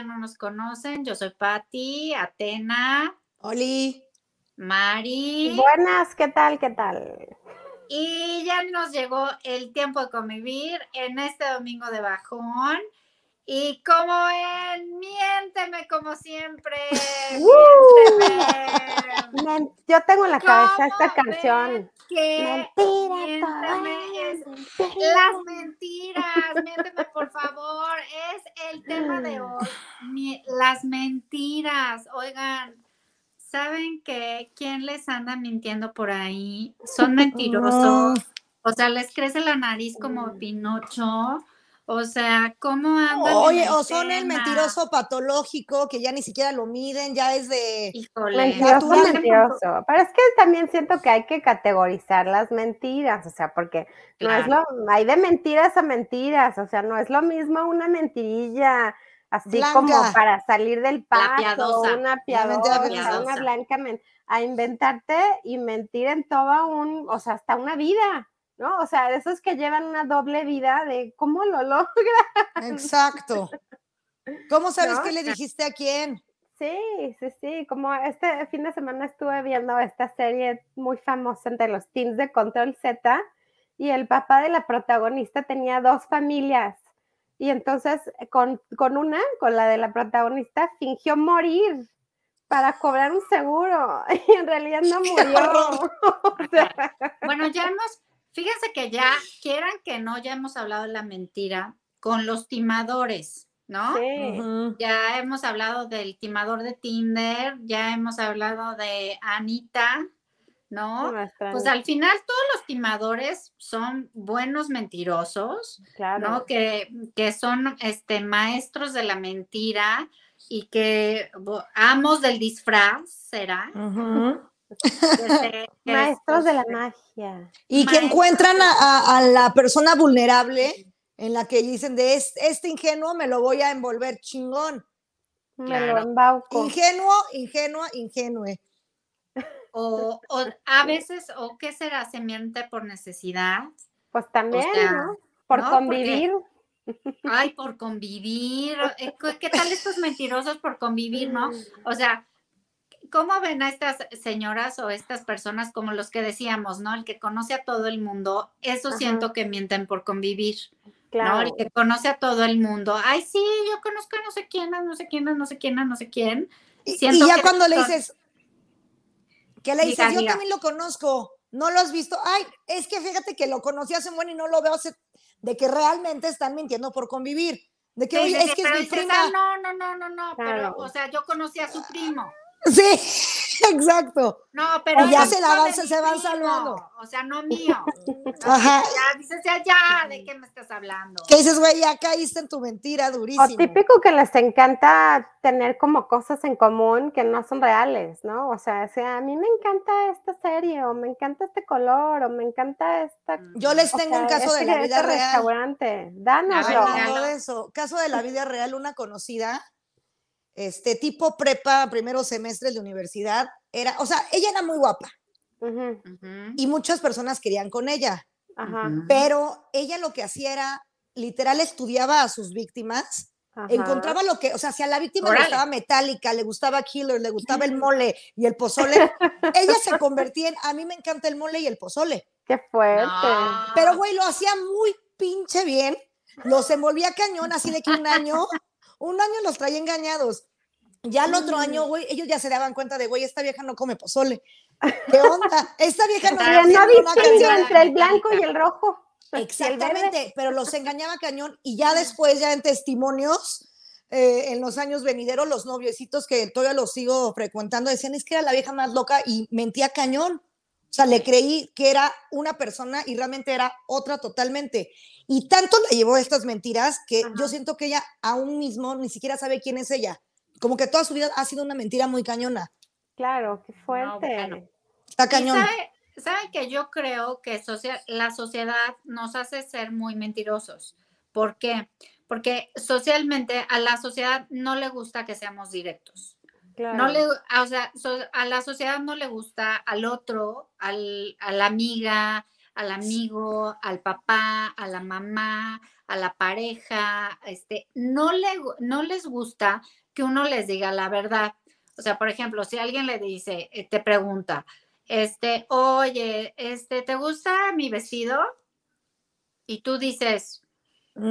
todavía no nos conocen, yo soy Patti, Atena. Oli. Mari. Buenas, ¿qué tal? ¿Qué tal? Y ya nos llegó el tiempo de convivir en este domingo de bajón. Y como en Miénteme como siempre. miénteme. Yo tengo en la cabeza esta canción. Mentira, las mentiras, miénteme por favor, es el tema de hoy. Las mentiras, oigan, ¿saben que quién les anda mintiendo por ahí? Son mentirosos. O sea, les crece la nariz como Pinocho. O sea, ¿cómo andan? Oye, o son el mentiroso patológico que ya ni siquiera lo miden, ya es de. Mentiroso, mentiroso. Pero es que también siento que hay que categorizar las mentiras, o sea, porque no es lo. Hay de mentiras a mentiras, o sea, no es lo mismo una mentirilla así como para salir del paso, una piadosa, una blanca, a inventarte y mentir en toda un, o sea, hasta una vida. ¿No? O sea, esos que llevan una doble vida de cómo lo logran. Exacto. ¿Cómo sabes qué le dijiste a quién? Sí, sí, sí. Como este fin de semana estuve viendo esta serie muy famosa entre los teams de Control Z y el papá de la protagonista tenía dos familias. Y entonces con, con una, con la de la protagonista, fingió morir para cobrar un seguro y en realidad no murió. bueno, ya hemos Fíjense que ya, quieran que no, ya hemos hablado de la mentira con los timadores, ¿no? Sí. Ya hemos hablado del timador de Tinder, ya hemos hablado de Anita, ¿no? Pues al final todos los timadores son buenos mentirosos, ¿no? Que, que son este, maestros de la mentira y que amos del disfraz, ¿será? Maestros de la magia. Y que encuentran a, la persona vulnerable en la que dicen de este, ingenuo me lo voy a envolver chingón. Ingenuo, ingenua, ingenue. O, a veces, o qué será, se miente por necesidad. Pues también, ¿no? Por convivir. ay, por convivir. Eh, ¿Qué tal estos mentirosos por convivir, no? O sea, ¿cómo ven a estas señoras o estas personas como los que decíamos, ¿no? El que conoce a todo el mundo, eso siento que mienten por convivir. Claro. ¿no? El que conoce a todo el mundo. Ay, sí, yo conozco a no sé quién, a no sé quién, a no sé quién, a no sé quién. y, ya cuando le dices, que le dices, yo también lo conozco, no lo has visto. Ay, es que fíjate que lo conocí hace un buen y no lo veo hace, de que realmente están mintiendo por convivir. De que, oye, es que es mi prima. Ah, no, no, no, no, no, pero, o sea, yo conocí a su primo. Sí, exacto. No, pero ya se la van, se van salvando. O sea, no mío. Ajá. Ya dices, ya, ya, ¿de qué me estás hablando? ¿Qué dices, güey? Ya caíste en tu mentira durísimo. O típico que les encanta tener como cosas en común que no son reales, ¿no? O sea, sea a mí me encanta esta serie, o me encanta este color, o me encanta esta. Yo les tengo un caso de la vida este real. Restaurante, dánoslo. de eso. Caso de la vida real, una conocida este tipo prepa, primero semestre de universidad, era, o sea, ella era muy guapa. Y muchas personas querían con ella. Pero ella lo que hacía era, literal, estudiaba a sus víctimas. Encontraba lo que, o sea, si a la víctima le gustaba Metallica, le gustaba Killer, le gustaba el mole y el pozole, ella se convertía en, a mí me encanta el mole y el pozole. Qué fuerte. Pero, güey, lo hacía muy pinche bien, los envolvía cañón, así de que un año un año los traía engañados. Ya el otro año, güey, ellos ya se daban cuenta de, güey, esta vieja no come pozole. ¿Qué onda? Esta vieja no, no entre el blanco y el rojo. Exactamente, pero los engañaba cañón y ya después, ya en testimonios, eh, en los años venideros, los noviecitos que todavía los sigo frecuentando decían, es que era la vieja más loca y mentía cañón. O sea, le creí que era una persona y realmente era otra totalmente. Y tanto la llevó estas mentiras que yo siento que ella aún mismo ni siquiera sabe quién es ella. Como que toda su vida ha sido una mentira muy cañona. Claro, qué fuerte. Está cañón. Sabe, que yo creo que la sociedad nos hace ser muy mentirosos? ¿Por qué? Porque socialmente a la sociedad no le gusta que seamos directos. No le, o sea, a la sociedad no le gusta al otro, al, a la amiga, al amigo, al papá, a la mamá, a la pareja, este, no, le, no les gusta que uno les diga la verdad. O sea, por ejemplo, si alguien le dice, eh, te pregunta, este, oye, este, ¿te gusta mi vestido? Y tú dices,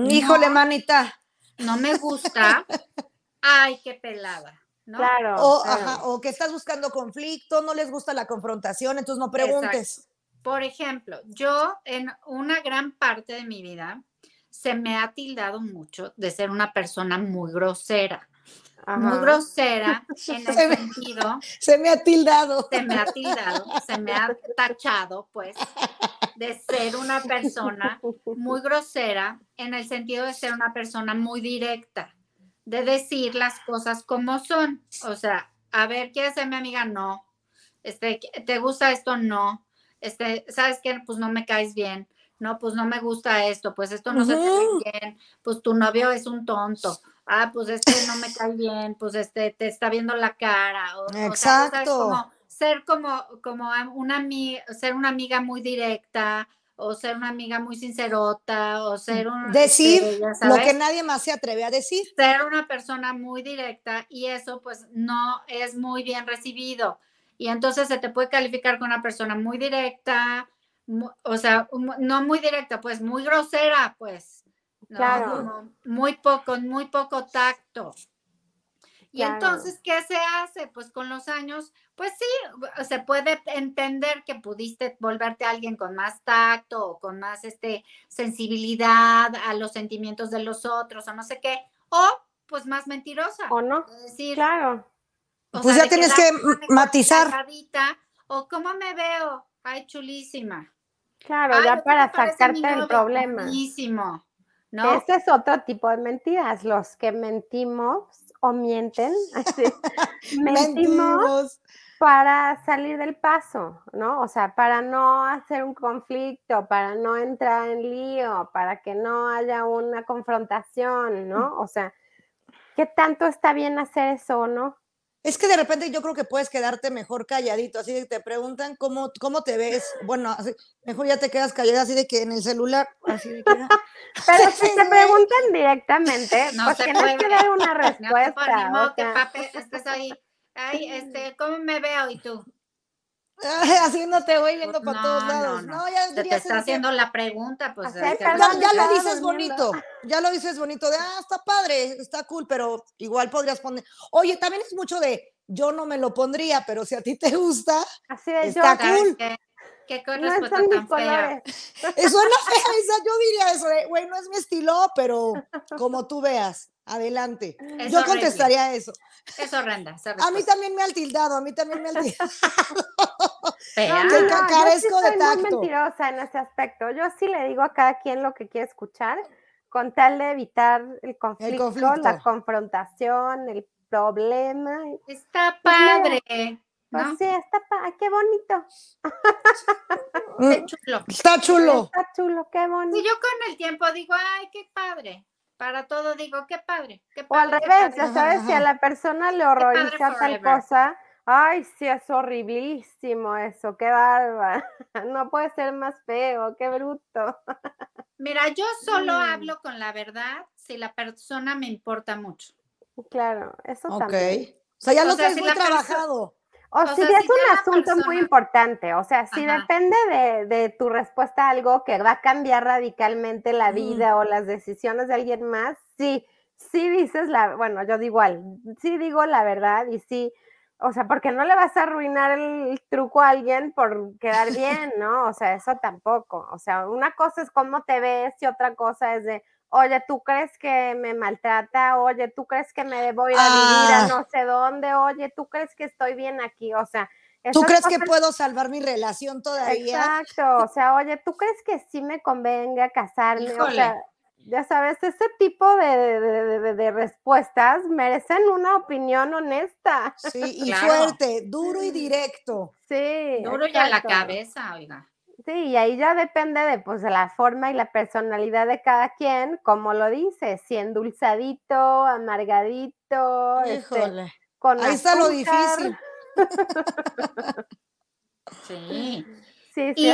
híjole, manita. No me gusta. Ay, qué pelada. Claro, o, que estás buscando conflicto, no les gusta la confrontación, entonces no preguntes. Por ejemplo, yo en una gran parte de mi vida se me ha tildado mucho de ser una persona muy grosera. Muy grosera en el sentido. Se me ha tildado. Se me ha tildado, se me ha tachado, pues, de ser una persona muy grosera en el sentido de ser una persona muy directa de decir las cosas como son. O sea, a ver, ¿quieres ser mi amiga? No. Este, ¿te gusta esto? No. Este, ¿sabes qué? Pues no me caes bien. No, pues no me gusta esto, pues esto no se te ve bien, pues tu novio es un tonto. Ah, pues este no me cae bien, pues este te está viendo la cara. Exacto. ser como, como una amiga, ser una amiga muy directa, o ser una amiga muy sincerota, o ser un... Decir este, lo que nadie más se atreve a decir. Ser una persona muy directa y eso pues no es muy bien recibido. Y entonces se te puede calificar con una persona muy directa, o sea, no muy directa, pues muy grosera, pues. Claro. muy poco, muy poco tacto. Y entonces, ¿qué se hace? Pues con los años, pues sí, se puede entender que pudiste volverte a alguien con más tacto o con más este, sensibilidad a los sentimientos de los otros o no sé qué, o pues más mentirosa. O no. decir, claro. pues ya tienes que matizar. O cómo me veo, ay, chulísima. Claro, ya para sacarte el problema. Chulísimo. ¿No? Ese es otro tipo de mentiras, los que mentimos o mienten, mentimos, para salir del paso, ¿no? O sea, para no hacer un conflicto, para no entrar en lío, para que no haya una confrontación, ¿no? O sea, ¿qué tanto está bien hacer eso o no? Es que de repente yo creo que puedes quedarte mejor calladito, así de que te preguntan cómo, cómo te ves, bueno, mejor ya te quedas callada así de que en el celular, así de que... Pero si te preguntan directamente, no pues tienes que dar una respuesta. No, que papi, estés ahí, ay, este, ¿cómo me veo? Y tú, Así no te voy viendo para todos lados. No, ya, te, está haciendo la pregunta, pues. ya, lo dices bonito, ya lo dices bonito, de, ah, está padre, está cool, pero igual podrías poner. Oye, también es mucho de, yo no me lo pondría, pero si a ti te gusta, Así de está cool. ¿Qué, qué no tan fea? Eso no fea, yo diría eso, güey, no es mi estilo, pero como tú veas. Adelante. Yo contestaría eso. Es horrenda. A mí también me ha tildado, a mí también me ha tildado. no, no, carezco yo sí de tacto. Muy mentirosa en ese aspecto. Yo sí le digo a cada quien lo que quiere escuchar, con tal de evitar el conflicto, la confrontación, el problema. Está pues padre. Pues sí, está padre, qué bonito. Está chulo. Está chulo. Está chulo, qué bonito. Y yo con el tiempo digo, ay, qué padre para todo digo, qué padre, qué padre. O al revés, ya sabes, si a la persona le horroriza tal cosa, ay, sí, es horriblísimo eso, qué bárbaro, no puede ser más feo, qué bruto. Mira, yo solo mm. hablo con la verdad si la persona me importa mucho. Claro, eso también. O sea, ya lo tienes muy trabajado. O, si es un asunto muy importante, o sea, si depende de, tu respuesta a algo que va a cambiar radicalmente la vida o las decisiones de alguien más, sí, sí dices la, bueno, yo digo igual, sí digo la verdad y sí, o sea, porque no le vas a arruinar el truco a alguien por quedar bien, ¿no? O sea, eso tampoco. O sea, una cosa es cómo te ves y otra cosa es de, oye, ¿tú crees que me maltrata? Oye, ¿tú crees que me debo ir a vivir a ah. no sé dónde? Oye, ¿tú crees que estoy bien aquí? O sea, ¿tú crees que puedo salvar mi relación todavía? Exacto, o sea, oye, ¿tú crees que sí me convenga casarme? O sea, ya sabes, ese tipo de, respuestas merecen una opinión honesta. Sí, y fuerte, duro y directo. Sí. Duro y a la cabeza, oiga. Sí, y ahí ya depende de, pues, de la forma y la personalidad de cada quien, como lo dice, si endulzadito, amargadito, este, Híjole. con ahí está lo difícil. sí. sí, sí.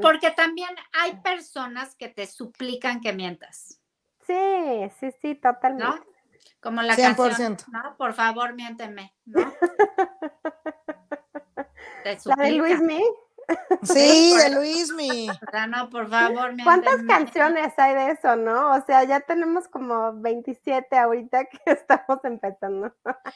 porque también hay personas que te suplican que mientas. Sí, sí, sí, totalmente. Como la 100%. canción, ¿no? Por favor, miénteme, ¿no? la de Luismi. Sí, de Luismi. no, por favor. ¿Cuántas canciones hay de eso, no? O sea, ya tenemos como 27 ahorita que estamos empezando.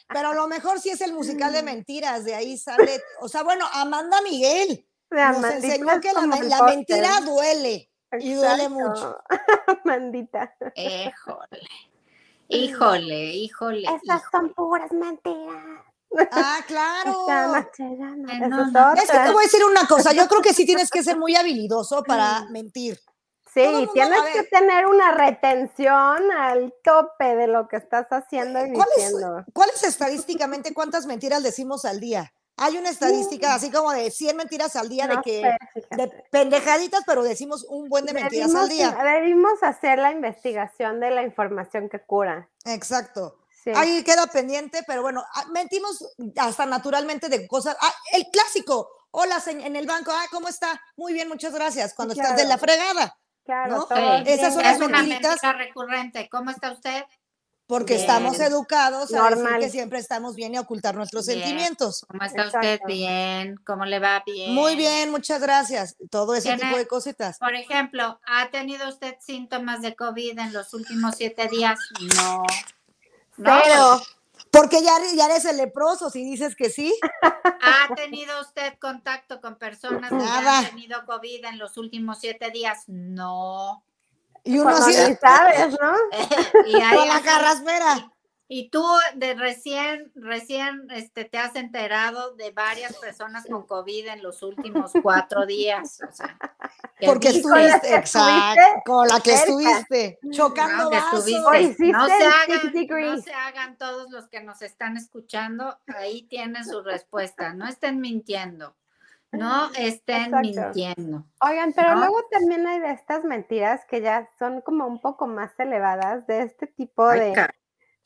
Pero lo mejor sí es el musical de mentiras, de ahí sale, o sea, bueno, Amanda Miguel nos enseñó que la, mentira duele y duele mucho. Amandita. Híjole. Híjole, híjole. Esas son puras mentiras. Ah, claro. es que te voy a decir una cosa, yo creo que sí tienes que ser muy habilidoso para mentir. Sí, tienes que tener una retención al tope de lo que estás haciendo y diciendo. ¿Cuál es estadísticamente cuántas mentiras decimos al día? Hay una estadística así como de 100 mentiras al día, de que de pendejaditas, pero decimos un buen de mentiras al día. Debimos hacer la investigación de la información que cura. Exacto. Ahí queda pendiente, pero bueno, ah, mentimos hasta naturalmente de cosas. Ah, el clásico, hola en el banco, ah, ¿cómo está? Muy bien, muchas gracias. Cuando estás de la fregada. Claro, Esas son las mentiritas. Una recurrente. ¿Cómo está usted? Porque estamos educados a decir que siempre estamos bien y ocultar nuestros sentimientos. ¿Cómo está usted? Bien. ¿Cómo le va? Bien. Muy bien, muchas gracias. Todo ese tipo de cositas. Por ejemplo, ¿ha tenido usted síntomas de COVID en los últimos siete días? No. Pero. Porque ya, ya eres el leproso si dices que sí. ¿Ha tenido usted contacto con personas que han tenido COVID en los últimos siete días? No. Y uno así. sabes, ¿no? y ahí con la carraspera. Y tú de recién, recién este, te has enterado de varias personas con COVID en los últimos cuatro días. O sea, Porque estuviste, exacto, con la que estuviste, chocando no, No se, hagan, no se hagan todos los que nos están escuchando, ahí tienen su respuesta, no estén mintiendo. No estén mintiendo. Oigan, pero luego también hay de estas mentiras que ya son como un poco más elevadas, de este tipo de,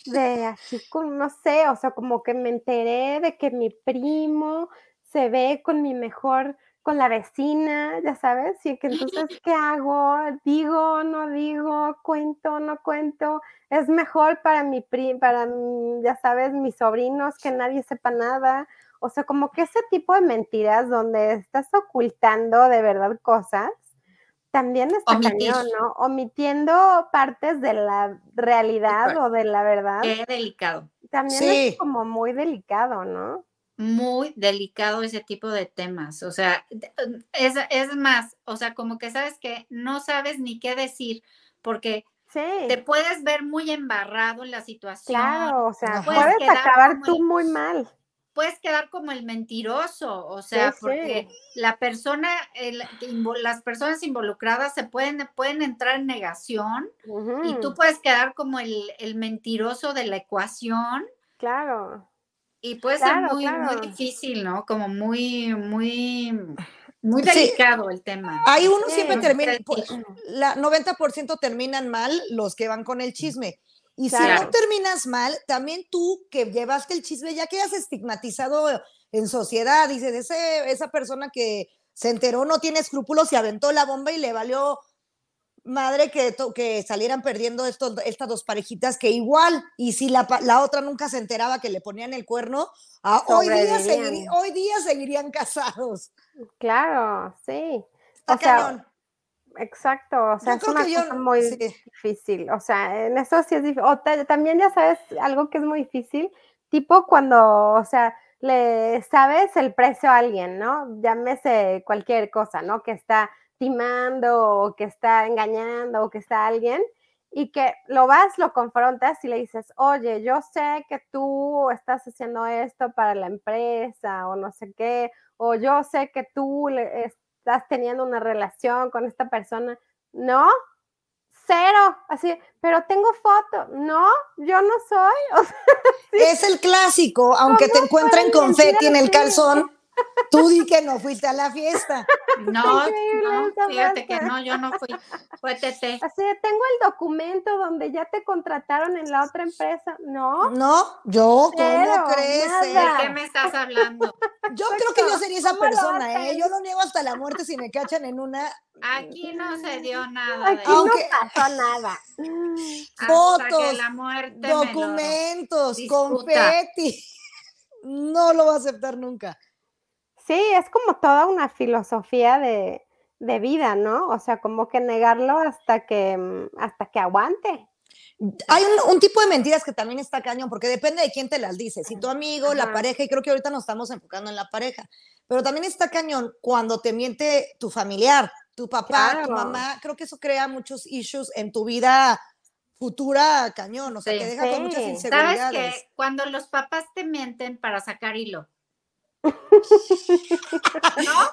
de así como, no sé, o sea, como que me enteré de que mi primo se ve con mi mejor, con la vecina, ya sabes, y que entonces, ¿qué hago? ¿Digo, no digo? ¿Cuento, no cuento? Es mejor para mi primo, para, ya sabes, mis sobrinos que nadie sepa nada. O sea, como que ese tipo de mentiras donde estás ocultando de verdad cosas también está cañón, ¿no? Omitiendo partes de la realidad o de la verdad. Qué delicado. También es como muy delicado, ¿no? Muy delicado ese tipo de temas. O sea, es, es más, o sea, como que sabes que no sabes ni qué decir, porque te puedes ver muy embarrado en la situación. Claro, o sea, puedes, acabar tú muy mal puedes quedar como el mentiroso, o sea, porque la persona, las personas involucradas se pueden, pueden entrar en negación y tú puedes quedar como el, mentiroso de la ecuación. Claro. Y puede ser muy, muy difícil, ¿no? Como muy, muy, muy delicado el tema. Ahí uno siempre termina, la 90% terminan mal los que van con el chisme. Y si no terminas mal, también tú que llevaste el chisme, ya quedas estigmatizado en sociedad, dices, ese, esa persona que se enteró no tiene escrúpulos y aventó la bomba y le valió madre que, que salieran perdiendo estos, estas dos parejitas que igual, y si la, la otra nunca se enteraba que le ponían el cuerno, ah, hoy, día hoy día seguirían casados. Claro, sí. o sea, exacto, o sea, es una cosa muy difícil, o sea, en eso sí es difícil, o también ya sabes algo que es muy difícil, tipo cuando, o sea, le sabes el precio a alguien, ¿no? Llámese cualquier cosa, ¿no? Que está timando o que está engañando o que está alguien y que lo vas, lo confrontas y le dices, oye, yo sé que tú estás haciendo esto para la empresa o no sé qué, o yo sé que tú le, estás teniendo una relación con esta persona. No, cero, así, pero tengo foto. No, yo no soy. Es el clásico, aunque te encuentren confeti en el calzón, tú di que no fuiste a la fiesta. no, no, fíjate que no, yo no fui, fue TT. Así, tengo el documento donde ya te contrataron en la otra empresa, ¿no? No, yo, ¿cómo crees? ¿De qué me estás hablando? Yo creo que yo sería esa persona, ¿eh? Yo lo niego hasta la muerte si me cachan en una Aquí no se dio nada. Aquí no pasó nada. Fotos, documentos, confeti. No lo va a aceptar nunca. Sí, es como toda una filosofía de, vida, ¿no? O sea, como que negarlo hasta que, mm, hasta que aguante. Hay un, tipo de mentiras que también está cañón, porque depende de quién te las dice. Si tu amigo, la pareja, y creo que ahorita nos estamos enfocando en la pareja, pero también está cañón cuando te miente tu familiar, tu papá, tu mamá. Creo que eso crea muchos issues en tu vida futura cañón, o sea, que deja con muchas inseguridades. ¿Sabes que Cuando los papás te mienten para sacar hilo. ¿No?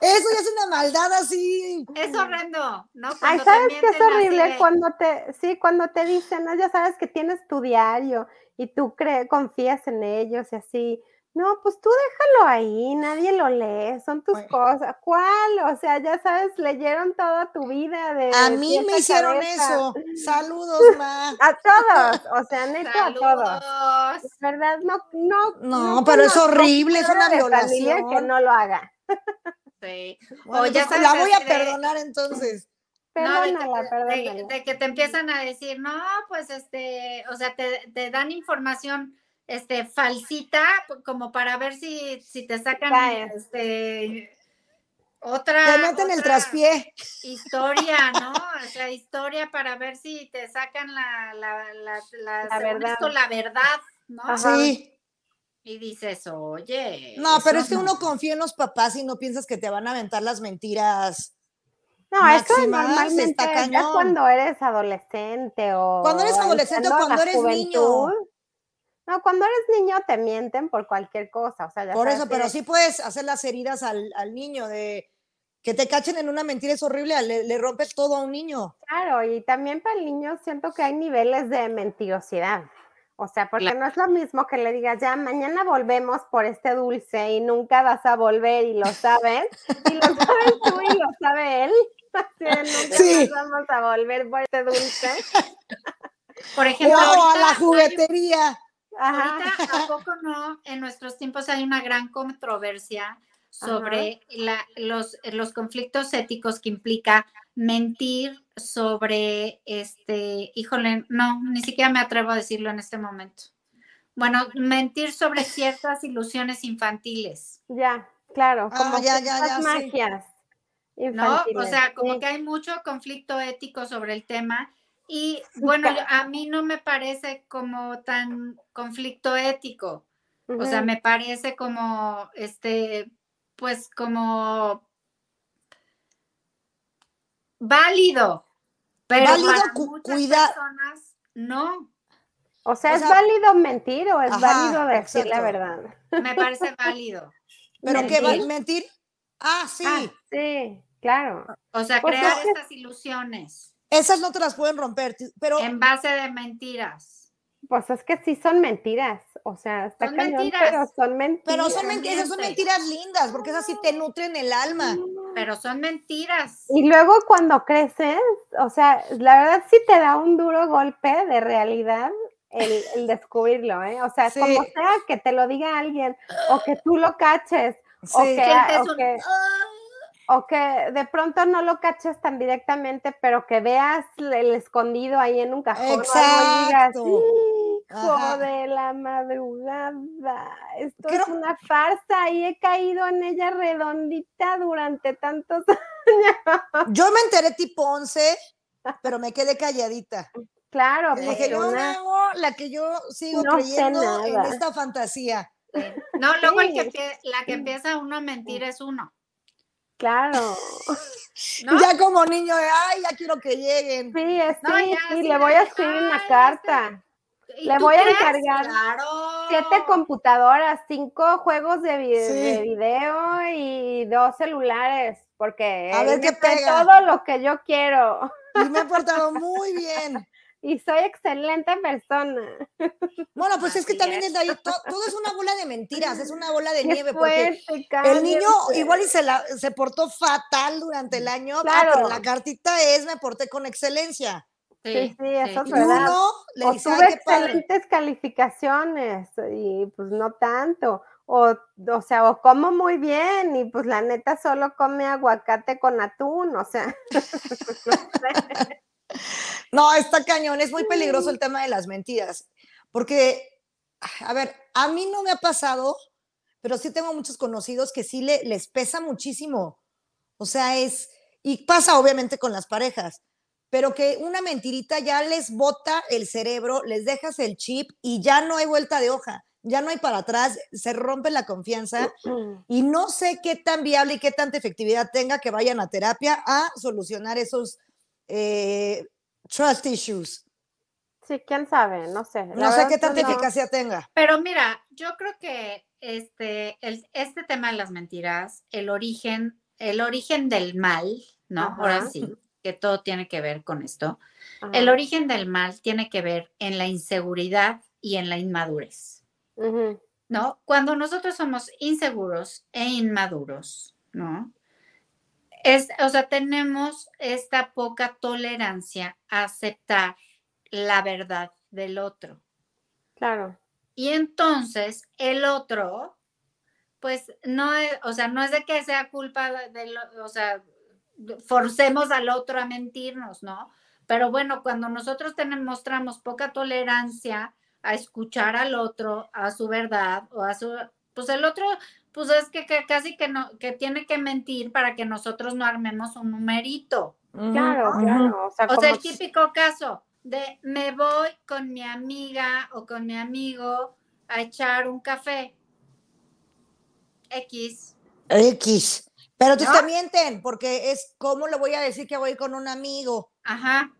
Eso ya es una maldad así. Es horrendo, ¿no? Ay, ¿sabes qué es horrible? Cuando te, sí, cuando te dicen, ¿no? Ya sabes que tienes tu diario y tú crees, confías en ellos y así. No, pues tú déjalo ahí, nadie lo lee, son tus cosas. ¿Cuál? O sea, ya sabes, leyeron toda tu vida de. A mí me hicieron eso. Saludos, ma. A todos, o sea, neto a todos. ¿Verdad? No, no. No, pero es horrible, es una violación. que no lo haga. Sí. o ya sabes, la voy a perdonar entonces. Perdónala, perdónala. De, que te empiezan a decir, no, pues este, o sea, te, te dan información este, falsita, como para ver si, si te sacan este, otra. Te meten el traspié. Historia, ¿no? O sea, historia para ver si te sacan la, la, la, la, verdad. la verdad, ¿no? Sí. Y dices, oye. No, pero es que uno confía en los papás y no piensas que te van a aventar las mentiras. No, esto normalmente está ya cuando eres adolescente o. Cuando eres adolescente o cuando eres niño. No, cuando eres niño te mienten por cualquier cosa, o sea, Por eso, pero sí puedes hacer las heridas al, niño de que te cachen en una mentira es horrible, le, rompes todo a un niño. Claro, y también para el niño siento que hay niveles de mentirosidad. O sea, porque no es lo mismo que le digas, ya mañana volvemos por este dulce y nunca vas a volver y lo sabes, y lo sabes tú y lo sabe él. nunca sí. vamos a volver por este dulce. Por ejemplo, a la juguetería. Ahorita, ¿a poco no? En nuestros tiempos hay una gran controversia sobre los, los conflictos éticos que implica mentir sobre, este, híjole, no, ni siquiera me atrevo a decirlo en este momento. Bueno, mentir sobre ciertas ilusiones infantiles. Ya, claro, ah, como ya, ya, ya, magias. ¿No? O sea, como que hay mucho conflicto ético sobre el tema y bueno, a mí no me parece como tan conflicto ético. O sea, me parece como, este, pues como válido. Pero válido, para muchas personas no. O sea, ¿es válido mentir o es válido decir la verdad? Me parece válido. ¿Pero qué va mentir? Ah, sí. Ah, sí, claro. O sea, pues crear estas ilusiones. Esas no te las pueden romper, pero... En base de mentiras. Pues es que sí son mentiras, o sea, está son mentiras. pero son mentiras. Pero son mentiras, son mentiras lindas, porque esas sí te nutren el alma. Pero son mentiras. Y luego cuando creces, o sea, la verdad sí te da un duro golpe de realidad el, descubrirlo, ¿eh? O sea, como sea que te lo diga alguien, o que tú lo caches, o que o que de pronto no lo caches tan directamente, pero que veas el escondido ahí en un cajón y digas, hijo de la madrugada, esto es una farsa y he caído en ella redondita durante tantos años. Yo me enteré tipo 11, pero me quedé calladita. Claro, yo hago la que yo sigo creyendo en esta fantasía. No, luego el que, la que empieza uno a mentir es uno. Claro. Ya como niño de, ay, ya quiero que lleguen. Sí, sí, le voy a escribir una carta. Le voy a encargar siete computadoras, cinco juegos de, video y dos celulares, porque a ver qué pega. todo lo que yo quiero. Y me he portado muy bien. Y soy excelente persona. Bueno, pues es que también es ahí, todo, es una bola de mentiras, es una bola de nieve, porque el niño igual y se, la, se portó fatal durante el año, ah, pero la cartita es me porté con excelencia. Sí, sí, eso es verdad. Uno le dice, tuve excelentes calificaciones y pues no tanto. O, o sea, o como muy bien y pues la neta solo come aguacate con atún, o sea. no, está cañón, es muy peligroso el tema de las mentiras, porque, a ver, a mí no me ha pasado, pero sí tengo muchos conocidos que sí le, les pesa muchísimo. O sea, es, y pasa obviamente con las parejas pero que una mentirita ya les bota el cerebro, les dejas el chip y ya no hay vuelta de hoja, ya no hay para atrás, se rompe la confianza y no sé qué tan viable y qué tanta efectividad tenga que vayan a terapia a solucionar esos eh, trust issues. Sí, quién sabe, no sé. no sé qué tanta eficacia tenga. Pero mira, yo creo que este, este tema de las mentiras, el origen, el origen del mal, ¿no? Ahora sí, que todo tiene que ver con esto. El origen del mal tiene que ver en la inseguridad y en la inmadurez. ¿No? Cuando nosotros somos inseguros e inmaduros, ¿no? Es, o sea, tenemos esta poca tolerancia a aceptar la verdad del otro. Claro. Y entonces el otro, pues no es, o sea, no es de que sea culpa de, o sea, forcemos al otro a mentirnos, ¿no? Pero bueno, cuando nosotros tenemos, mostramos poca tolerancia a escuchar al otro, a su verdad o a su, pues el otro, pues es que, casi que no, que tiene que mentir para que nosotros no armemos un numerito. Claro, claro. O sea, o sea, el típico caso de me voy con mi amiga o con mi amigo a echar un café. X. X. Pero tú te mienten, porque es cómo le voy a decir que voy con un amigo. Ajá.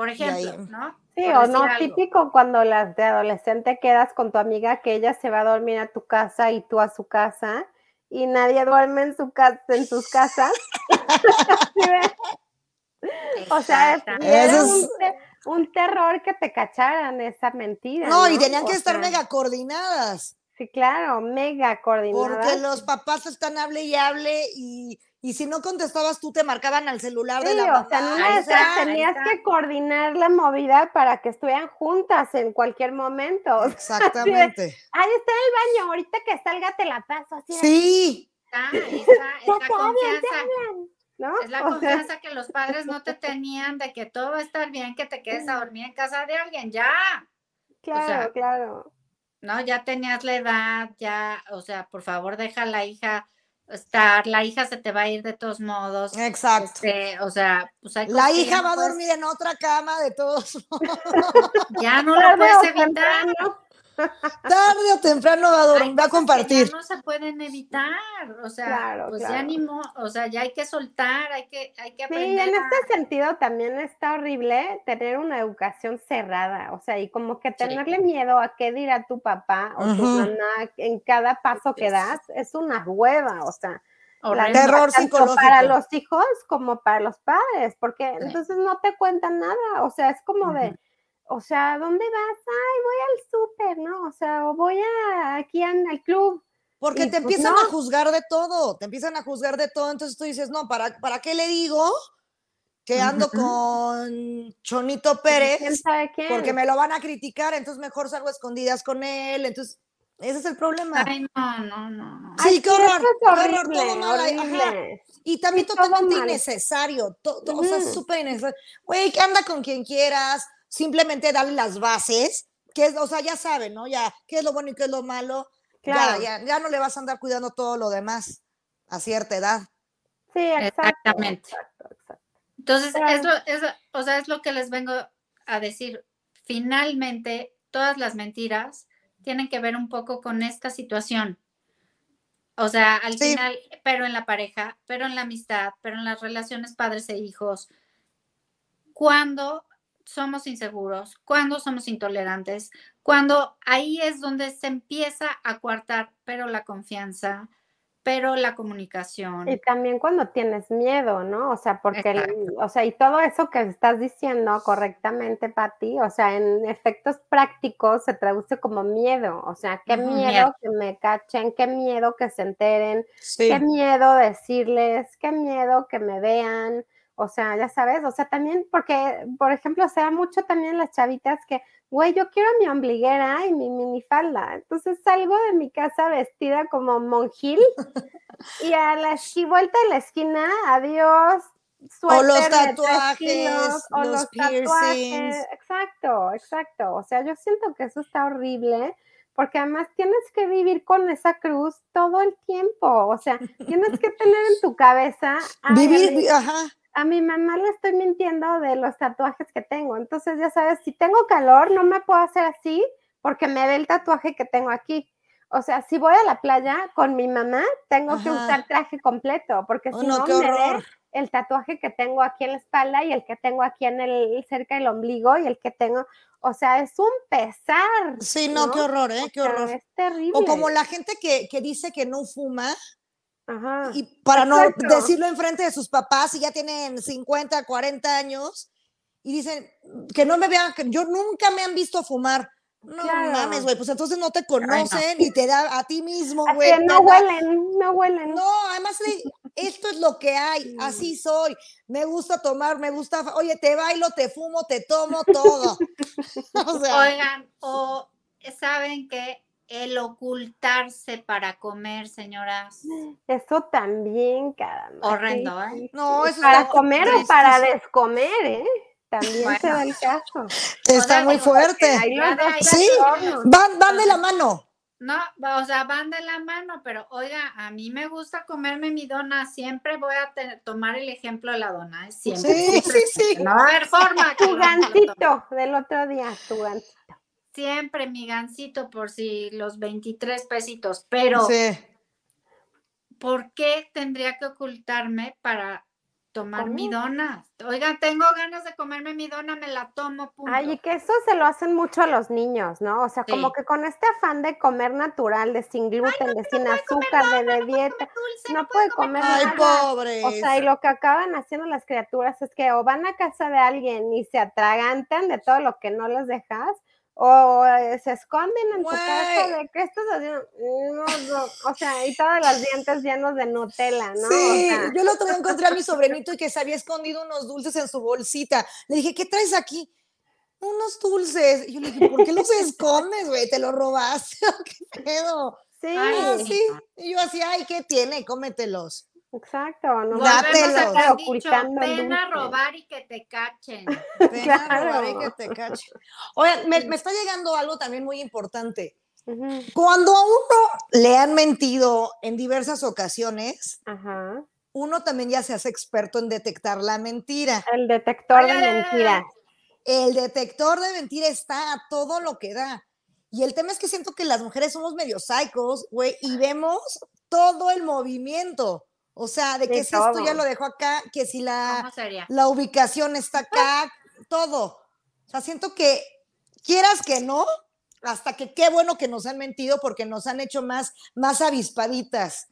Por ejemplo, ¿no? Sí, o no, típico cuando las de adolescente quedas con tu amiga que ella se va a dormir a tu casa y tú a su casa y nadie duerme en su casa en sus casas. o sea, es, un, terror que te cacharan esa mentira. No, y tenían que estar mega coordinadas. Sí, claro, mega coordinada. Porque los papás están hable y hable y, si no contestabas tú te marcaban al celular de la mamá. O sea, tenías que coordinar la movida para que estuvieran juntas en cualquier momento. Exactamente. Ay, está en el baño, ahorita que salga te la paso. Así sí. es la confianza. ¿No? Es la confianza que los padres no te tenían de que todo va a estar bien, que te quedes a dormir en casa de alguien, ya. Claro, claro. ¿No? Ya tenías la edad, ya, o sea, por favor, deja a la hija estar, la hija se te va a ir de todos modos. Exacto. Este, o sea, pues hay La hija va a dormir en otra cama de todos modos. Ya no lo puedes evitar. Tarde o temprano va a, dormir, va a compartir. ya no se pueden evitar, o sea, pues ya o sea, ya hay que soltar, hay que, hay que aprender. Sí, en este sentido también está horrible tener una educación cerrada, o sea, y como que tenerle miedo a qué dirá tu papá o tu mamá en cada paso que das, es una hueva, o sea. La terror psicológico. Para los hijos como para los padres, porque entonces no te cuentan nada, o sea, es como de o sea, ¿dónde vas? Ay, voy al súper, ¿no? O sea, o voy a, aquí al club. Porque te pues, empiezan a juzgar de todo, te empiezan a juzgar de todo, entonces tú dices, no, ¿para, ¿para qué le digo que ando con Chonito Pérez? ¿Quién sabe quién? Porque me lo van a criticar, entonces mejor salgo escondidas con él, entonces ese es el problema. Ay, no, no, no. Sí, qué horror, qué horror, todo mal. Y también totalmente innecesario, o sea, súper innecesario. Güey, que anda con quien quieras, simplemente darle las bases, que es, o sea, ya saben, ¿no? Ya, qué es lo bueno y qué es lo malo. Claro. Ya, ya, no le vas a andar cuidando todo lo demás a cierta edad. Sí, exactamente. Entonces, es o sea, es lo que les vengo a decir. Finalmente, todas las mentiras tienen que ver un poco con esta situación. O sea, al final, pero en la pareja, pero en la amistad, pero en las relaciones padres e hijos. Cuando somos inseguros, cuando somos intolerantes, cuando ahí es donde se empieza a coartar, pero la confianza, pero la comunicación. Y también cuando tienes miedo, ¿no? O sea, porque, o sea, y todo eso que estás diciendo correctamente, Patti, o sea, en efectos prácticos se traduce como miedo, o sea, qué miedo, que me cachen, qué miedo que se enteren, qué miedo decirles, qué miedo que me vean, o sea, ya sabes, o sea, también porque, por ejemplo, se da mucho también las chavitas que, güey, yo quiero mi ombliguera y mi minifalda. Entonces salgo de mi casa vestida como monjil y a la vuelta de la esquina, adiós, o los tatuajes, o los, tatuajes. Exacto, exacto. O sea, yo siento que eso está horrible porque además tienes que vivir con esa cruz todo el tiempo. O sea, tienes que tener en tu cabeza. Vivir, ajá a mi mamá le estoy mintiendo de los tatuajes que tengo. Entonces, ya sabes, si tengo calor, no me puedo hacer así porque me ve el tatuaje que tengo aquí. O sea, si voy a la playa con mi mamá, tengo que usar traje completo, porque oh, si no, me ve el tatuaje que tengo aquí en la espalda y el que tengo aquí en el cerca del ombligo y el que tengo, o sea, es un pesar. Sí, no, qué horror, ¿eh? qué horror. Es terrible. O como la gente que, que dice que no fuma, y para no decirlo enfrente de sus papás, si ya tienen 50, 40 años, y dicen que no me vean, que yo nunca me han visto fumar. No mames, güey, pues entonces no te conocen y te da a ti mismo, güey. No huelen, no huelen. No, además esto es lo que hay, así soy. Me gusta tomar, me gusta, oye, te bailo, te fumo, te tomo todo. Oigan, o saben que el ocultarse para comer, señoras. Eso también, caramba. Horrendo, ¿eh? No, eso para comer o para descomer, ¿eh? También se da el caso. Está muy fuerte. Sí, van, van de la mano. No, o sea, van de la mano, pero oiga, a mí me gusta comerme mi dona, siempre voy a tomar el ejemplo de la dona, ¿eh? siempre. Sí, sí, sí. No va a haber forma. Tu gancito del otro día, tu gancito siempre mi gancito por si los 23 pesitos, pero ¿por qué tendría que ocultarme para tomar mi dona? Oigan, tengo ganas de comerme mi dona, me la tomo. Punto. Ay, y que eso se lo hacen mucho a los niños, ¿no? O sea, como que con este afán de comer natural, de sin gluten, de sin azúcar, de, dieta, no, puede comer, Ay, pobre. O sea, y lo que acaban haciendo las criaturas es que o van a casa de alguien y se atragantan de todo lo que no les dejas, o eh, se esconden en tu casa de qué estás haciendo. o sea, y todos los dientes llenos de Nutella, ¿no? Sí, yo el otro encontré a mi sobrinito y que se había escondido unos dulces en su bolsita. Le dije, ¿qué traes aquí? Unos dulces. Y yo le dije, ¿por qué los escondes, güey? ¿Te los robaste? ¿Qué pedo? Sí. sí. Y yo así, ay, ¿qué tiene? Cómetelos. Exacto, no Dátelos. ocultando. Ven a robar y que te cachen. Ven a robar y que te cachen. Oye, me, está llegando algo también muy importante. Cuando a uno le han mentido en diversas ocasiones, uno también ya se hace experto en detectar la mentira. El detector de mentiras. El detector de mentira está a todo lo que da. Y el tema es que siento que las mujeres somos medio psicos, güey, y vemos todo el movimiento. O sea, de que si esto ya lo dejo acá, que si la, la ubicación está acá, todo. O sea, siento que quieras que no, hasta que qué bueno que nos han mentido porque nos han hecho más, más avispaditas.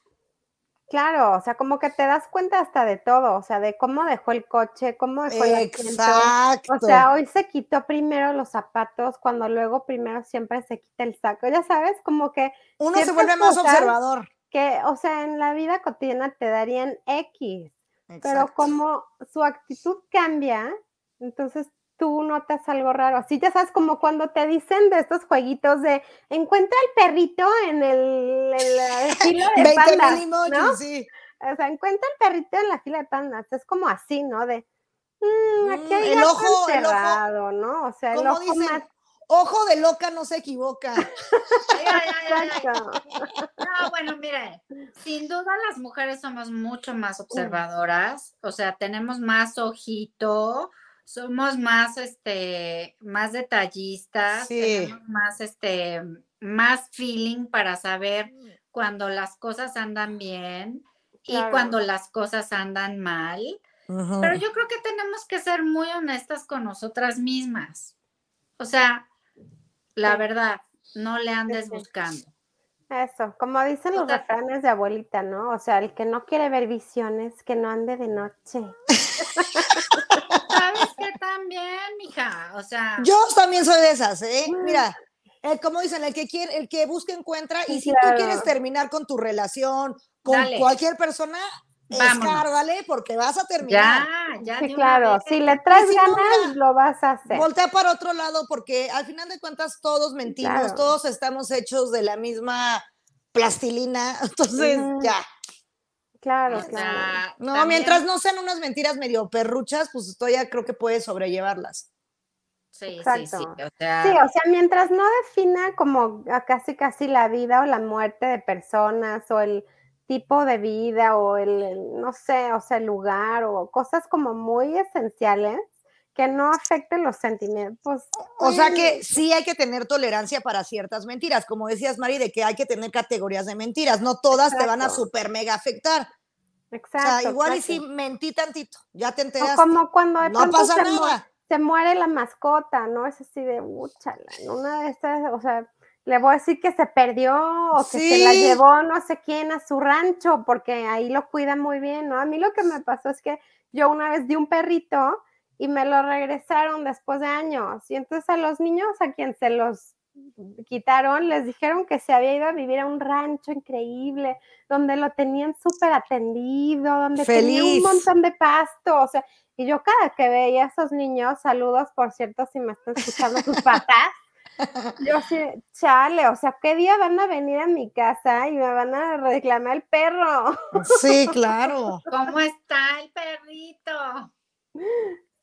Claro, o sea, como que te das cuenta hasta de todo, o sea, de cómo dejó el coche, cómo dejó el Exacto. O sea, hoy se quitó primero los zapatos, cuando luego primero siempre se quita el saco. Ya sabes, como que uno se vuelve más observador que, o sea, en la vida cotidiana te darían X, pero como su actitud cambia, entonces tú notas algo raro. Así ya sabes, como cuando te dicen de estos jueguitos de encuentra el perrito en el, la fila de pandas, ¿no? sí. O sea, encuentra el perrito en la fila de pandas. Es como así, ¿no? De mm, aquí hay el ojo, encerrado, ¿no? O sea, el ojo más Ojo de loca no se equivoca. no, bueno, mire, sin duda las mujeres somos mucho más observadoras, o sea, tenemos más ojito, somos más, este, más detallistas, tenemos más, este, más feeling para saber cuando las cosas andan bien y cuando las cosas andan mal. Pero yo creo que tenemos que ser muy honestas con nosotras mismas. O sea, la verdad, no le andes buscando. Eso, como dicen los refranes de abuelita, ¿no? O sea, el que no quiere ver visiones, que no ande de noche. ¿Sabes qué también, mija? O sea. Yo también soy de esas, ¿eh? Mira, el, como dicen, el que quiere, el que busca encuentra, y si tú quieres terminar con tu relación, con cualquier persona, escárdale porque vas a terminar. Ya, ya. Sí, claro, si le traes ganas, lo vas a hacer. Voltea para otro lado porque al final de cuentas todos mentimos, todos estamos hechos de la misma plastilina, entonces ya. Claro, claro. No, mientras no sean unas mentiras medio perruchas, pues esto ya creo que puede sobrellevarlas. Sí, sí, sí. O sea... Sí, o sea, mientras no defina como casi casi la vida o la muerte de personas o el tipo de vida o el, no sé, o sea, el lugar o cosas como muy esenciales que no afecten los sentimientos. O sea que sí hay que tener tolerancia para ciertas mentiras, como decías Mari, de que hay que tener categorías de mentiras, no todas te van a super mega afectar. Exacto. O sea, igual y si mentí tantito, ya te enteras. como cuando no pasa se nada. Muere, se muere la mascota, ¿no? Es así de, úchala, una de estas, o sea, le voy a decir que se perdió o que se la llevó no sé quién a su rancho, porque ahí lo cuida muy bien, ¿no? A mí lo que me pasó es que yo una vez di un perrito y me lo regresaron después de años. Y entonces a los niños a quien se los quitaron, les dijeron que se había ido a vivir a un rancho increíble, donde lo tenían súper atendido, donde tenía un montón de pasto, o sea, y yo cada que veía a esos niños, saludos por cierto si me están escuchando tus patas, yo sí, chale, o sea, ¿qué día van a venir a mi casa y me van a reclamar el perro? Sí, claro. ¿Cómo está el perrito?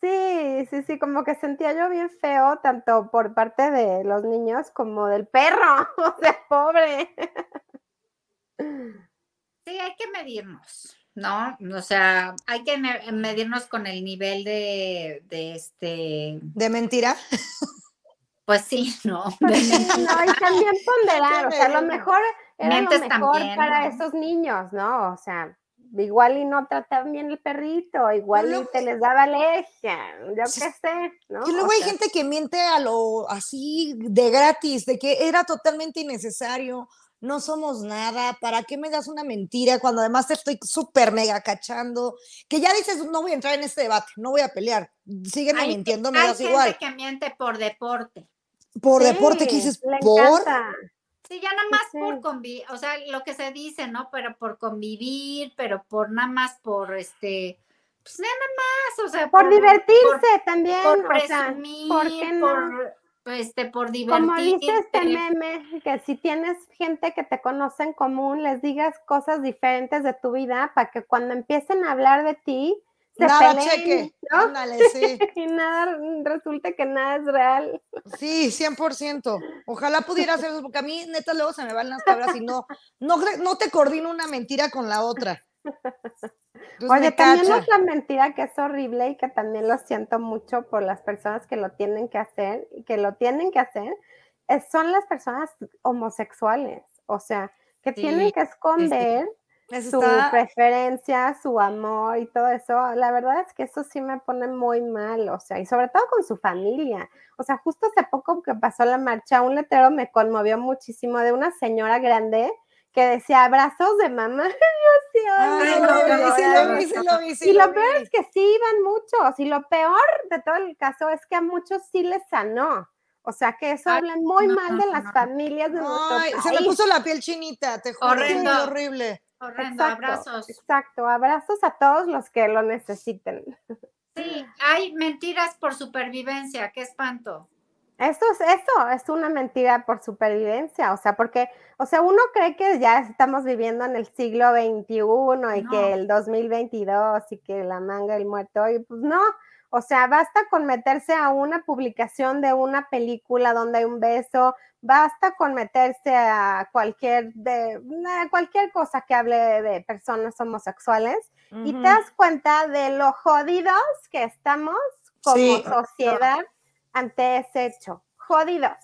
Sí, sí, sí, como que sentía yo bien feo, tanto por parte de los niños como del perro, o sea, pobre. Sí, hay que medirnos, ¿no? O sea, hay que medirnos con el nivel de, de este... ¿De mentira? Pues sí, no. no, y también ponderar, o sea, lo mejor era lo mejor para esos niños, ¿no? O sea, igual y no trataban bien el perrito, igual y te les daba alergia, yo qué sé, ¿no? Y luego hay gente que miente a lo así de gratis, de que era totalmente innecesario, no somos nada, ¿para qué me das una mentira cuando además te estoy súper mega cachando? Que ya dices, no voy a entrar en este debate, no voy a pelear, sígueme mintiendo, me das igual. Hay gente que miente por deporte por deporte que dices, por. Sí, ya nada más por convivir, o sea, lo que se dice, ¿no? Pero por convivir, pero por nada más por este, pues nada más, o sea. Por, divertirse también. Por presumir, ¿por qué no? por, este, por divertirse. Como dice este meme, que si tienes gente que te conoce en común, les digas cosas diferentes de tu vida para que cuando empiecen a hablar de ti, nada cheque. sí. y nada, resulta que nada es real. Sí, 100%. Ojalá pudiera hacer eso, porque a mí, neta, luego se me van las cabras y no, no, no te coordino una mentira con la otra. Oye, también otra mentira que es horrible y que también lo siento mucho por las personas que lo tienen que hacer y que lo tienen que hacer, son las personas homosexuales. O sea, que tienen que esconder su preferencia, su amor y todo eso, la verdad es que eso sí me pone muy mal, o sea, y sobre todo con su familia. O sea, justo hace poco que pasó la marcha, un letrero me conmovió muchísimo de una señora grande que decía abrazos de mamá. Y lo peor es que sí iban muchos, y lo peor de todo el caso es que a muchos sí les sanó. O sea que eso habla muy mal de las familias de nuestro Se me puso la piel chinita, te juro. Horrendo. horrible. Horrendo, abrazos. Exacto, abrazos a todos los que lo necesiten. Sí, hay mentiras por supervivencia, qué espanto. Eso es eso, es una mentira por supervivencia, o sea, porque, o sea, uno cree que ya estamos viviendo en el siglo XXI y que el 2022 y que la manga el muerto, y pues no, o sea, basta con meterse a una publicación de una película donde hay un beso, basta con meterse a cualquier, de, cualquier cosa que hable de, personas homosexuales y te das cuenta de lo jodidos que estamos como sociedad ante ese hecho. Jodidos.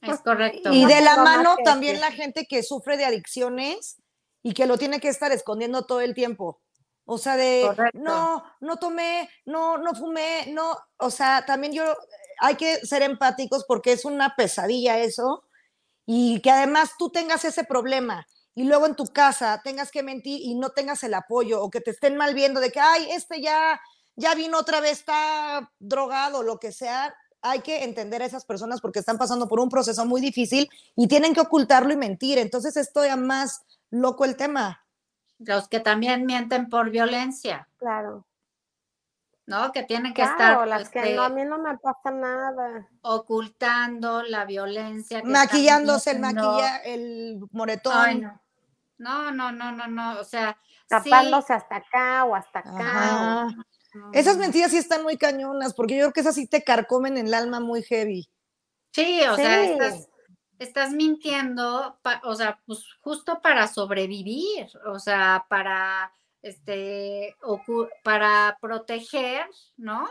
Es correcto. Y de la mano también la gente que sufre de adicciones y que lo tiene que estar escondiendo todo el tiempo. O sea, de no, no tomé, no, no fumé, no, o sea, también yo hay que ser empáticos porque es una pesadilla eso. y que además tú tengas ese problema y luego en tu casa tengas que mentir y no tengas el apoyo o que te estén mal viendo de que, ay, este ya, ya vino otra vez, está drogado, lo que sea, hay que entender a esas personas porque están pasando por un proceso muy difícil y tienen que ocultarlo y mentir. Entonces esto ya más loco el tema. Los que también mienten por violencia. Claro. ¿No? Que tienen que estar. Las que este, no, a mí no me pasa nada. Ocultando la violencia. Maquillándose el maquilla, el moretón. no. no. no, no, no, O sea. Tapándose hasta acá o hasta acá. Esas mentiras sí están muy cañonas, porque yo creo que esas sí te carcomen en el alma muy heavy. Sí, o sea, estás, estás mintiendo, o sea, pues justo para sobrevivir, o sea, para este, para proteger, ¿no?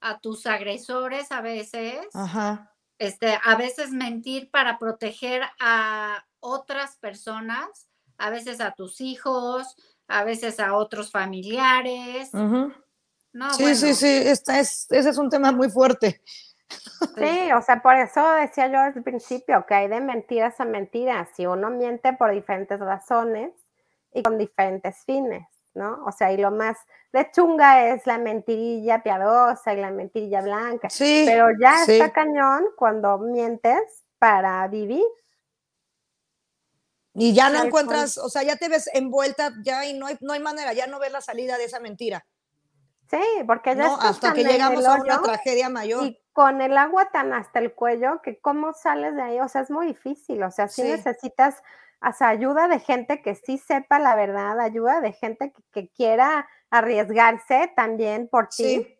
A tus agresores a veces. Ajá. Este, a veces mentir para proteger a otras personas, a veces a tus hijos, a veces a otros familiares. No, sí, sí, sí, esta es, ese es un tema muy fuerte. Sí, o sea, por eso decía yo el principio que hay de mentiras a mentiras. Si uno miente por diferentes razones y con diferentes fines. ¿no? O sea, y lo más de chunga es la mentirilla piadosa y la mentirilla blanca. Sí, pero ya está cañón cuando mientes para vivir. Y ya no encuentras, o sea, ya te ves envuelta ya y no hay, no hay manera, ya no ves la salida de esa mentira. Sí, porque ya no, hasta que llegamos a una tragedia mayor. Y con el agua tan hasta el cuello, que cómo sales de ahí, o sea, es muy difícil, o sea, sí. necesitas o sea, ayuda de gente que sí sepa la verdad, ayuda de gente que, quiera arriesgarse también por ti.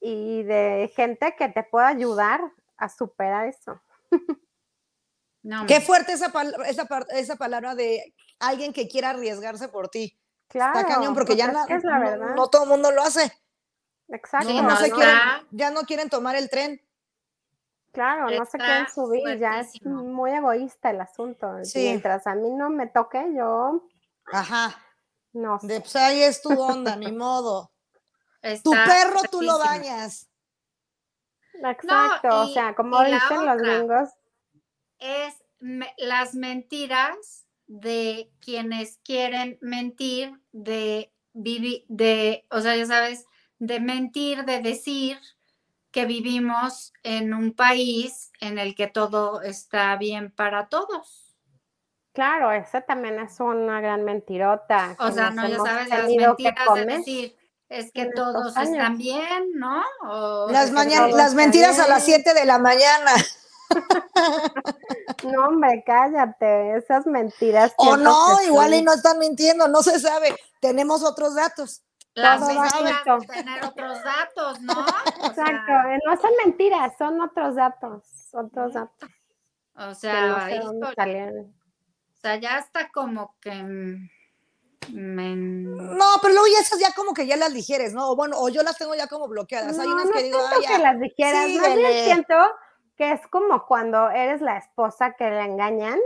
Y de gente que te pueda ayudar a superar eso. Qué fuerte esa, esa, esa, palabra de alguien que quiera arriesgarse por ti. Claro. Está cañón porque ya pues no, todo el mundo lo hace. Exacto. ya no quieren tomar el tren. Claro, no se quieren subir, ya es muy egoísta el asunto. Mientras a mí no me toque, yo. Ajá. No sé. De, pues ahí es tu onda, ni modo. tu perro tú lo bañas. Exacto, o sea, como dicen los gringos. Es las mentiras de quienes quieren mentir, de vivir, de, o sea, ya sabes, de mentir, de decir que vivimos en un país en el que todo está bien para todos. Claro, esa también es una gran mentirota. O sea, no, ya sabes, las mentiras de decir, es que todos están bien, ¿no? las, las mentiras a las 7 de la mañana. no, hombre, cállate, esas mentiras. O no, igual y no están mintiendo, no se sabe. Tenemos otros datos. Las mentiras, tener otros datos, ¿no? Exacto, no son mentiras, son otros datos, otros datos. O sea, o sea, ya está como que No, pero luego ya esas ya como que ya las digieres, ¿no? O bueno, o yo las tengo ya como bloqueadas. Hay unas que digo, ah, ya. que las dijeras, más bien siento que es como cuando eres la esposa que le engañan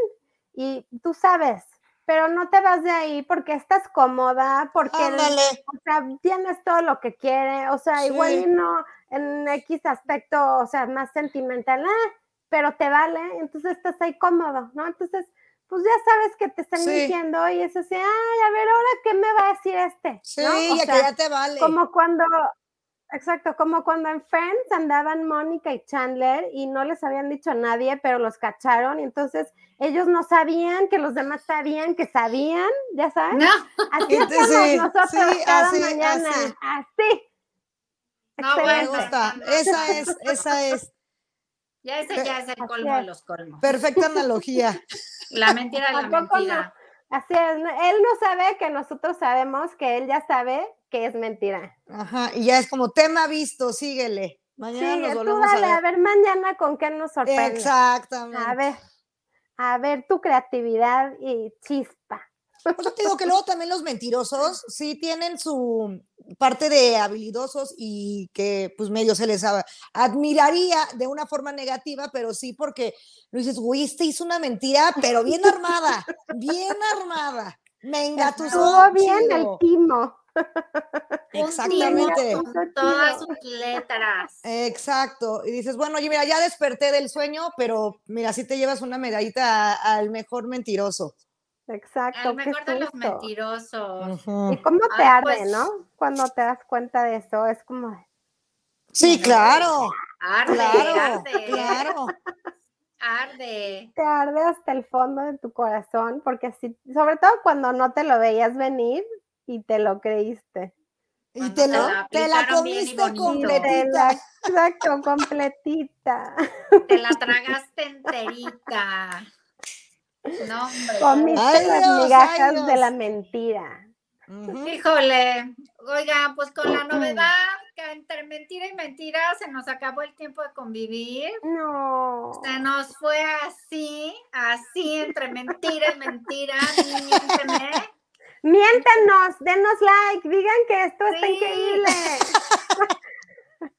y tú sabes, pero no te vas de ahí porque estás cómoda, porque o sea, tienes todo lo que quiere, o sea, igual y no en X aspecto, o sea, más sentimental, ah, pero te vale, entonces estás ahí cómodo, ¿no? Entonces, pues ya sabes que te están diciendo y es así, ay, a ver, ahora qué me va a decir este. Sí, ya que ya te vale. Como cuando, Exacto, como cuando en Friends andaban Mónica y Chandler y no les habían dicho a nadie, pero los cacharon y entonces ellos no sabían que los demás sabían que sabían, ¿ya sabes? No. Así estamos nosotros cada mañana, así. No, bueno, esa es, esa es. Ya ese ya es el colmo de los colmos. Perfecta analogía. La mentira de la mentira. Así es, él no sabe que nosotros sabemos que él ya sabe que es mentira. Ajá, y ya es como tema visto, síguele. Mañana nos volvemos tú dale, a, ver. mañana con qué nos sorprende. Exactamente. A ver, a ver tu creatividad y chispa. Pues te digo que luego también los mentirosos sí tienen su parte de habilidosos y que pues medio se les admiraría de una forma negativa, pero sí porque lo dices, güey, este hizo una mentira, pero bien armada, bien armada. Me engatusó. Estuvo bien el timo. Exactamente. todas sus letras. Exacto. Y dices, bueno, oye, mira, ya desperté del sueño, pero mira, si te llevas una medallita al mejor mentiroso. Exacto. El mejor de los mentirosos. ¿Y cómo te arde, pues no? Cuando te das cuenta de eso, es como... Sí, claro. Arde, claro, arde. Claro. Arde. Te arde hasta el fondo de tu corazón, porque si, sobre todo cuando no te lo veías venir y te lo creíste. Y te, la, te la comiste completita. exacto, completita. Te la tragaste enterita. No, hombre. Comiste las migajas de la mentira. Híjole, oiga, pues con la novedad que entre mentira y mentira se nos acabó el tiempo de convivir. No. Se nos fue así, así entre mentira y mentira. Miénteme. Miéntanos, denos like, digan que esto está increíble.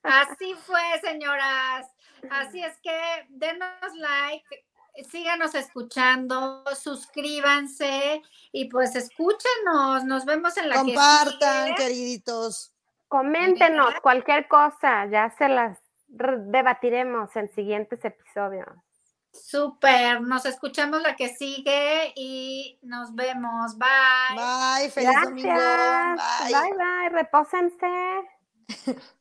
Así fue, señoras. Así es que denos like, síganos escuchando, suscríbanse y pues escúchenos. Nos vemos en la Compartan, queriditos. Coméntenos cualquier cosa, ya se las debatiremos en siguientes episodios. Súper, nos escuchamos la que sigue y nos vemos. Bye. Bye, feliz domingo. Bye, bye, bye repósense.